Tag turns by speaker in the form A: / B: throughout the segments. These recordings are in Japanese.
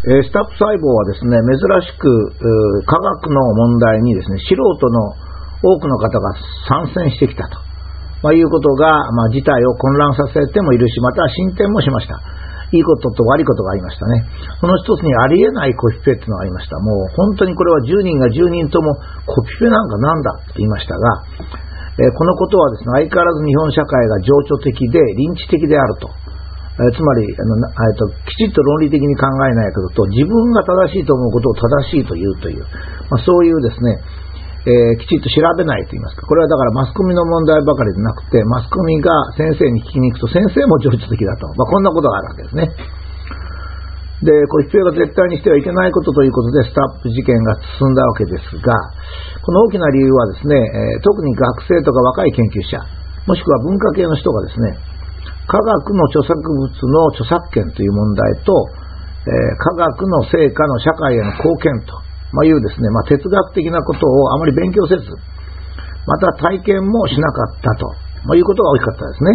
A: えー、スタップ細胞はですね、珍しく、科学の問題にですね、素人の多くの方が参戦してきたと、まあ、いうことが、まあ、事態を混乱させてもいるし、また進展もしました。いいことと悪いことがありましたね。その一つにありえないコピペっていうのがありました。もう本当にこれは10人が10人ともコピペなんかなんだって言いましたが、えー、このことはですね、相変わらず日本社会が情緒的で臨地的であると。えつまりあの、えと、きちっと論理的に考えないことと、自分が正しいと思うことを正しいと言うという、まあ、そういうですね、えー、きちっと調べないと言いますか、これはだからマスコミの問題ばかりでなくて、マスコミが先生に聞きに行くと、先生も情緒的だと、まあ、こんなことがあるわけですね。で、こう必要が絶対にしてはいけないことということで、スタップ事件が進んだわけですが、この大きな理由はですね、え、特に学生とか若い研究者、もしくは文化系の人がですね、科学の著作物の著作権という問題と、え、科学の成果の社会への貢献と、ま、いうですね、まあ、哲学的なことをあまり勉強せず、また体験もしなかったと、まあ、いうことが大きかったですね。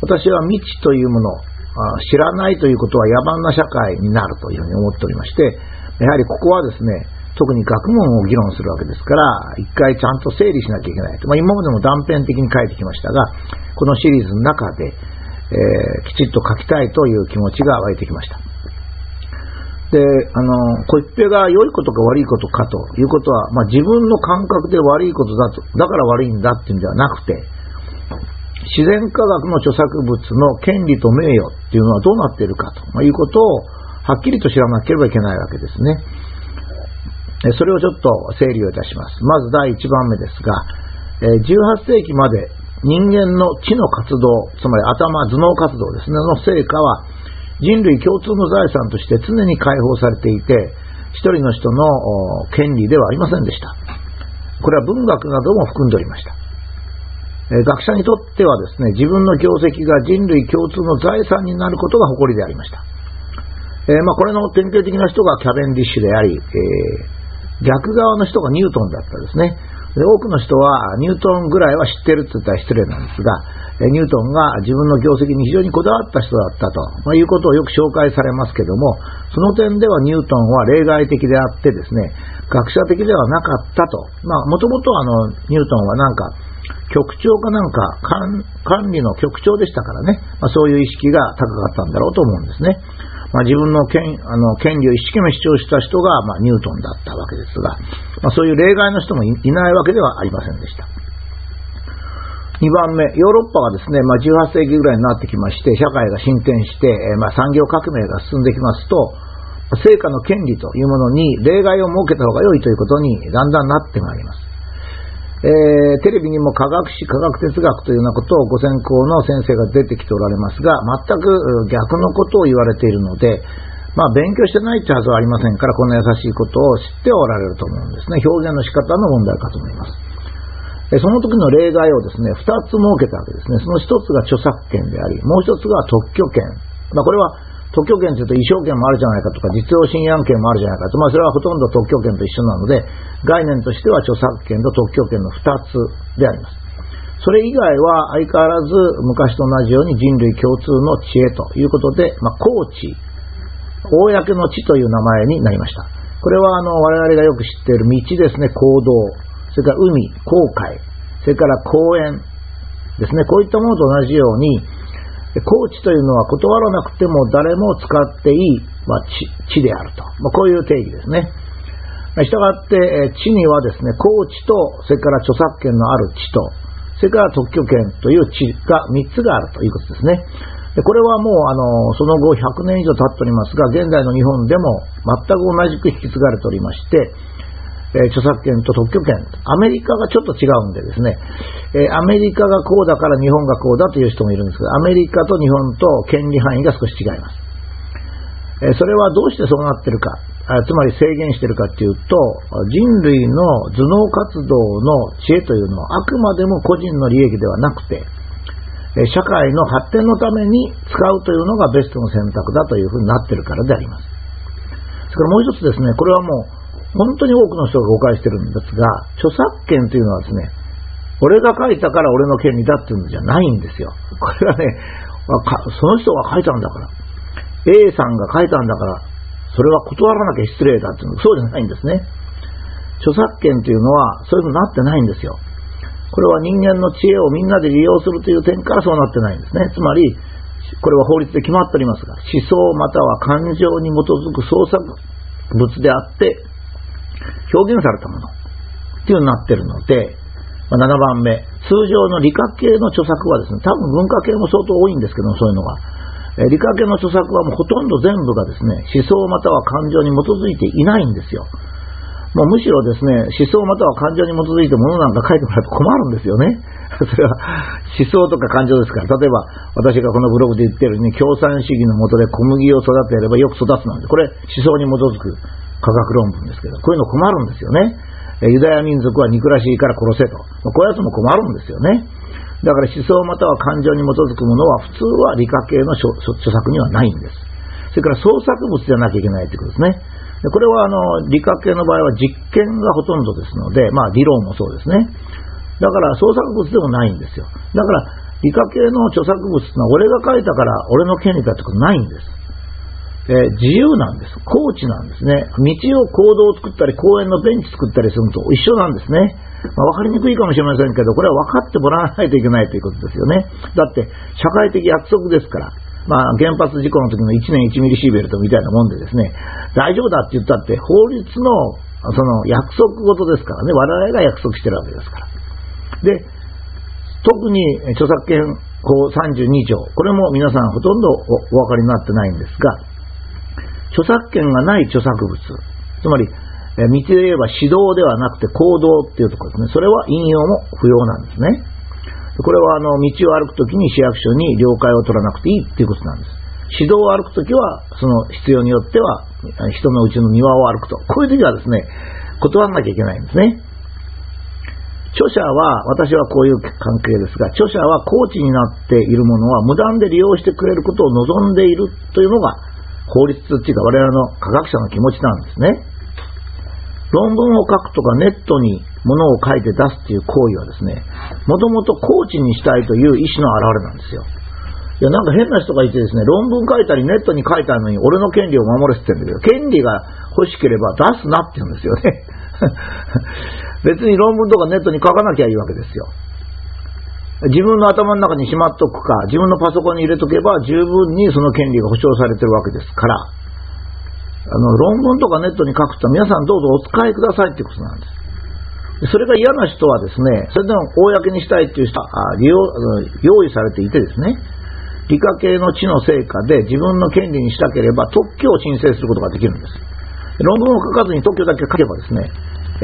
A: 私は未知というもの、知らないということは野蛮な社会になるというふうに思っておりまして、やはりここはですね、特に学問を議論するわけですから、一回ちゃんと整理しなきゃいけないと。まあ、今までも断片的に書いてきましたが、このシリーズの中で、えー、きちっと書きたいという気持ちが湧いてきました。で、あの、こいっぺが良いことか悪いことかということは、まあ、自分の感覚で悪いことだと、だから悪いんだっていうんではなくて、自然科学の著作物の権利と名誉っていうのはどうなっているかと、いうことをはっきりと知らなければいけないわけですね。それをちょっと整理をいたします。まず第1番目ですが、18世紀まで人間の知の活動、つまり頭、頭脳活動ですね、の成果は人類共通の財産として常に解放されていて、一人の人の権利ではありませんでした。これは文学なども含んでおりました。学者にとってはですね、自分の業績が人類共通の財産になることが誇りでありました。えー、まあ、これの典型的な人がキャベンディッシュであり、えー、逆側の人がニュートンだったですね。多くの人はニュートンぐらいは知ってるって言ったら失礼なんですが、ニュートンが自分の業績に非常にこだわった人だったと、まあ、いうことをよく紹介されますけども、その点ではニュートンは例外的であってですね、学者的ではなかったと。まあ、もともとあの、ニュートンはなんか、局長かなんか管理の局長でしたからね、まあ、そういう意識が高かったんだろうと思うんですね。まあ、自分の権あの権利を一生懸命主張した人が、まあ、ニュートンだったわけですが、まあ、そういう例外の人もいないわけではありませんでした。2番目、ヨーロッパがですね、まあ、18世紀ぐらいになってきまして、社会が進展して、えまあ、産業革命が進んできますと、成果の権利というものに例外を設けた方が良いということにだんだんなってまいります。えー、テレビにも科学史、科学哲学というようなことをご専攻の先生が出てきておられますが、全く逆のことを言われているので、まあ、勉強してないってはずはありませんから、こんな優しいことを知っておられると思うんですね。表現の仕方の問題かと思います。その時の例外をですね、二つ設けたわけですね。その一つが著作権であり、もう一つが特許権。まあ、これは特許権というと衣装権もあるじゃないかとか、実用新案権もあるじゃないかと、まあ、それはほとんど特許権と一緒なので、概念としては著作権と特許権の2つであります。それ以外は相変わらず昔と同じように人類共通の知恵ということで、まあ、公知、公の知という名前になりました。これはあの我々がよく知っている道ですね、行動、それから海、航海、それから公園ですね、こういったものと同じように、コーチというのは断らなくても誰も使っていい、まあ、地であると、まあ、こういう定義ですね。したがって、地にはですね、コーチと、それから著作権のある地と、それから特許権という地が3つがあるということですね。これはもうあのその後100年以上経っておりますが、現在の日本でも全く同じく引き継がれておりまして、え著作権と特許権、アメリカがちょっと違うんでですね、えアメリカがこうだから日本がこうだという人もいるんですけど、アメリカと日本と権利範囲が少し違います。えそれはどうしてそうなってるか、つまり制限してるかっていうと、人類の頭脳活動の知恵というのはあくまでも個人の利益ではなくて、え社会の発展のために使うというのがベストの選択だというふうになってるからであります。それからもう一つですね、これはもう本当に多くの人が誤解してるんですが、著作権というのはですね、俺が書いたから俺の権利だっていうのじゃないんですよ。これはね、その人が書いたんだから、A さんが書いたんだから、それは断らなきゃ失礼だっていうのそうじゃないんですね。著作権というのはそういうのになってないんですよ。これは人間の知恵をみんなで利用するという点からそうなってないんですね。つまり、これは法律で決まっておりますが、思想または感情に基づく創作物であって、表現されたものっていうになってるので、ま、7番目、通常の理科系の著作はですね、多分文化系も相当多いんですけども、そういうのが。理科系の著作はもうほとんど全部がですね、思想または感情に基づいていないんですよ。もうむしろですね、思想または感情に基づいてものなんか書いてもらうと困るんですよね。それは思想とか感情ですから、例えば私がこのブログで言ってるように、共産主義のもとで小麦を育てればよく育つなんで、これ思想に基づく科学論文ですけど、こういうの困るんですよね。ユダヤ民族は憎らしいから殺せと。こういうやつも困るんですよね。だから思想または感情に基づくものは普通は理科系の著作にはないんです。それから創作物じゃなきゃいけないということですね。でこれはあの理科系の場合は実験がほとんどですので、まあ理論もそうですね。だから創作物でもないんですよ。だから理科系の著作物ってのは俺が書いたから俺の権利だってことないんです。え、自由なんです。コーチなんですね。道を行動を作ったり、公園のベンチ作ったりするのと一緒なんですね。まあ、分かりにくいかもしれませんけど、これは分かってもらわないといけないということですよね。だって、社会的約束ですから。まあ、原発事故の時の1年1ミリシーベルトみたいなもんでですね、大丈夫だって言ったって、法律のその約束事ですからね、我々が約束してるわけですから。で、特に著作権法32条、これも皆さんほとんどお分かりになってないんですが、著作権がない著作物、つまり、え道で言えば指導ではなくて行動っていうところですね。それは引用も不要なんですね。これはあの道を歩くときに市役所に了解を取らなくていいっていうことなんです。指導を歩くときは、その必要によっては、人のうちの庭を歩くと。こういうときはですね、断らなきゃいけないんですね。著者は、私はこういう関係ですが、著者はコーチになっているものは無断で利用してくれることを望んでいるというのが法律っていうか我々の科学者の気持ちなんですね。論文を書くとかネットにものを書いて出すっていう行為はですね、もともとコーチにしたいという意思の表れなんですよ。いや、なんか変な人がいてですね、論文書いたりネットに書いたのに俺の権利を守れって言ってるんだけど、権利が欲しければ出すなって言うんですよね。別に論文とかネットに書かなきゃいいわけですよ。自分の頭の中にしまっとくか、自分のパソコンに入れとけば十分にその権利が保障されてるわけですから、あの、論文とかネットに書くと皆さんどうぞお使いくださいってことなんです。それが嫌な人はですね、それでも公にしたいっていう人は利用用意されていてですね、理科系の知の成果で自分の権利にしたければ特許を申請することができるんです。論文を書かずに特許だけ書けばですね、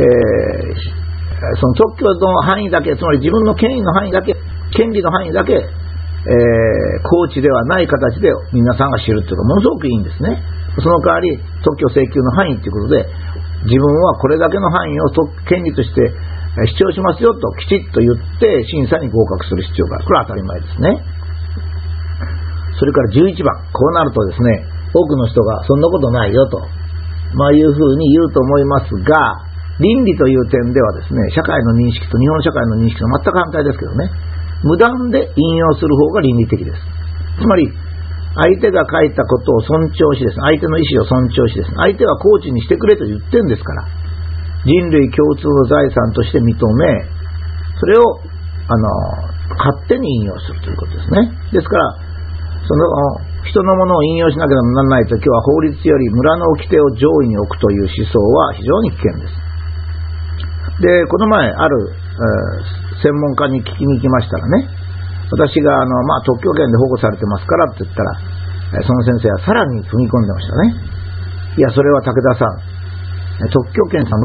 A: えーその特許の範囲だけ、つまり自分の権威の範囲だけ、権利の範囲だけ、えー、コーチではない形で皆さんが知るというのはものすごくいいんですね。その代わり、特許請求の範囲ということで、自分はこれだけの範囲を権利として主張しますよときちっと言って審査に合格する必要がある。これは当たり前ですね。それから11番、こうなるとですね、多くの人がそんなことないよと、まあ、いうふうに言うと思いますが、倫理という点ではですね、社会の認識と日本社会の認識と全く反対ですけどね、無断で引用する方が倫理的です。つまり、相手が書いたことを尊重しですね、相手の意思を尊重しですね、相手はコーチにしてくれと言ってんですから、人類共通の財産として認め、それを、あの、勝手に引用するということですね。ですから、その、人のものを引用しなければならないときは法律より村の掟を上位に置くという思想は非常に危険です。で、この前、ある、えー、専門家に聞きに行きましたらね、私が、あの、まあ、特許権で保護されてますからって言ったら、その先生はさらに踏み込んでましたね。いや、それは武田さん、特許権さ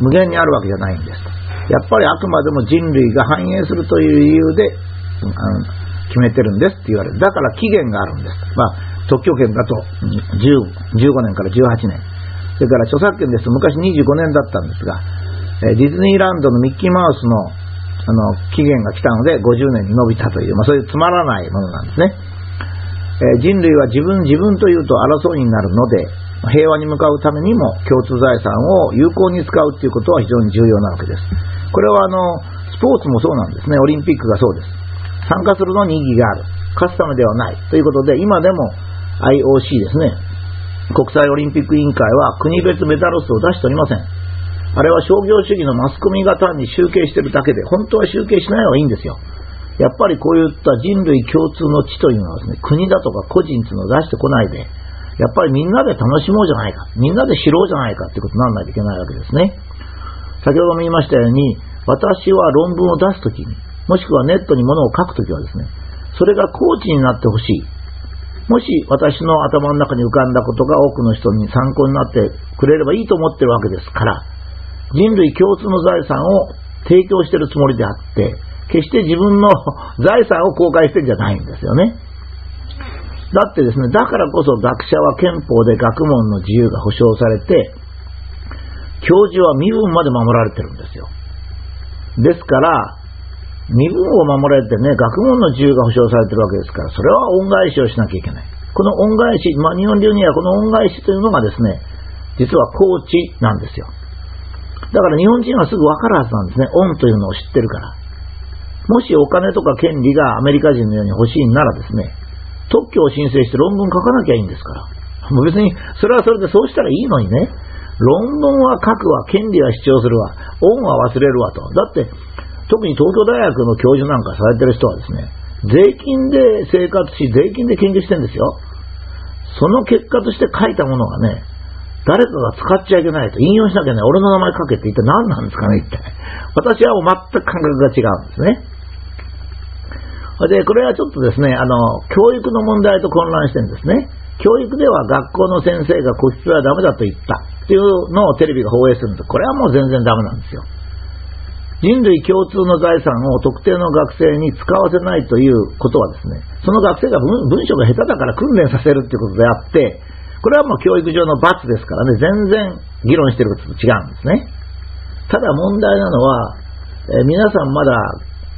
A: 無限にあるわけじゃないんですと。やっぱりあくまでも人類が繁栄するという理由で、あの決めてるんですって言われる。だから期限があるんです。まあ、特許権だと10 15年から18年。それから著作権ですと昔25年だったんですが、ディズニーランドのミッキーマウスのあの期限が来たので50年に伸びたという、まあ、そういうつまらないものなんですね。え人類は自分自分というと争いになるので、平和に向かうためにも共通財産を有効に使うということは非常に重要なわけです。これはあのスポーツもそうなんですね。オリンピックがそうです。参加するのに意義がある。勝つためではない。ということで、今でも IOC ですね。国際オリンピック委員会は国別メダル数を出しておりません。あれは商業主義のマスコミが単に集計してるだけで、本当は集計しない方がいいんですよ。やっぱりこういった人類共通の知というのはですね、国だとか個人っていうのを出してこないで、やっぱりみんなで楽しもうじゃないか、みんなで知ろうじゃないかってことにならないといけないわけですね。先ほども言いましたように、私は論文を出すときに、もしくはネットにものを書くときはですね、それがコーチになってほしい。もし私の頭の中に浮かんだことが多くの人に参考になってくれればいいと思ってるわけですから、人類共通の財産を提供しているつもりであって、決して自分の 財産を公開してるんじゃないんですよね。だってですね、だからこそ学者は憲法で学問の自由が保障されて、教授は身分まで守られてるんですよ。ですから、身分を守られてね、学問の自由が保障されてるわけですから、それは恩返しをしなきゃいけない。この恩返し、まあ、日本流にはこの恩返しというのがですね、実はコーチなんですよ。だから日本人はすぐ分かるはずなんですね。恩というのを知ってるから。もしお金とか権利がアメリカ人のように欲しいならですね、特許を申請して論文書かなきゃいいんですから。もう別に、それはそれでそうしたらいいのにね、論文は書くわ、権利は主張するわ、恩は忘れるわと。だって、特に東京大学の教授なんかされてる人はですね、税金で生活し、税金で研究してるんですよ。その結果として書いたものがね、誰かが使っちゃいけないと、引用しなきゃね、俺の名前書けって一体何なんですかね、一体。私はもう全く感覚が違うんですね。で、これはちょっとですね、あの、教育の問題と混乱してるんですね。教育では学校の先生が個室はダメだと言ったっていうのをテレビが放映するんですこれはもう全然ダメなんですよ。人類共通の財産を特定の学生に使わせないということはですね、その学生が文章が下手だから訓練させるっていうことであって、これはもう教育上の罰ですからね、全然議論してることと違うんですね。ただ問題なのは、えー、皆さんまだ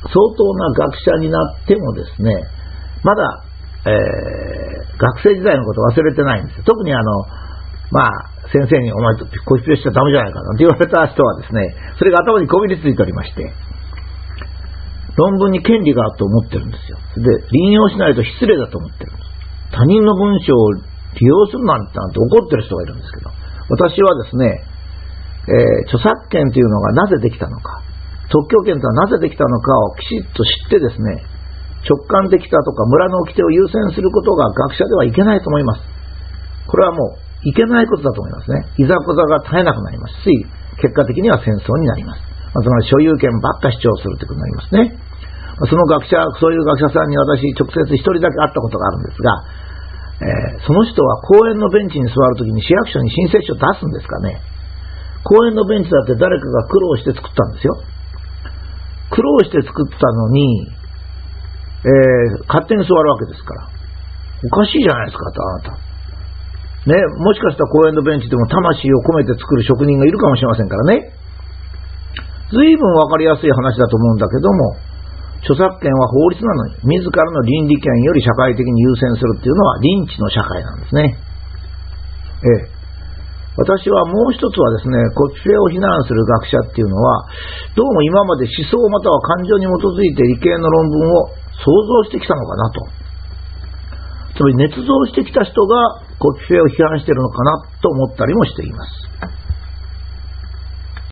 A: 相当な学者になってもですね、まだ、えー、学生時代のこと忘れてないんですよ。特にあの、まあ、先生にお前と個室でしちゃダメじゃないかなって言われた人はですね、それが頭にこびりついておりまして、論文に権利があると思ってるんですよ。で、引用しないと失礼だと思ってるんです。他人の文章を利用するなんてなんて怒ってる人がいるんですけど、私はですね、えー、著作権というのがなぜできたのか、特許権とはなぜできたのかをきちっと知ってですね、直感できたとか村の掟を優先することが学者ではいけないと思います。これはもういけないことだと思いますね。いざこざが絶えなくなりますし、結果的には戦争になります。つまり所有権ばっか主張するということになりますね。その学者、そういう学者さんに私直接一人だけ会ったことがあるんですが、えー、その人は公園のベンチに座るときに市役所に申請書を出すんですかね。公園のベンチだって誰かが苦労して作ったんですよ。苦労して作ったのに、えー、勝手に座るわけですから。おかしいじゃないですかと、あなた。ね、もしかしたら公園のベンチでも魂を込めて作る職人がいるかもしれませんからね。随分わかりやすい話だと思うんだけども、著作権は法律なのに、自らの倫理権より社会的に優先するっていうのは、リンチの社会なんですね。ええ。私はもう一つはですね、骨性を非難する学者っていうのは、どうも今まで思想または感情に基づいて理系の論文を想像してきたのかなと。つまり捏造してきた人が骨性を批判しているのかなと思ったりもしています。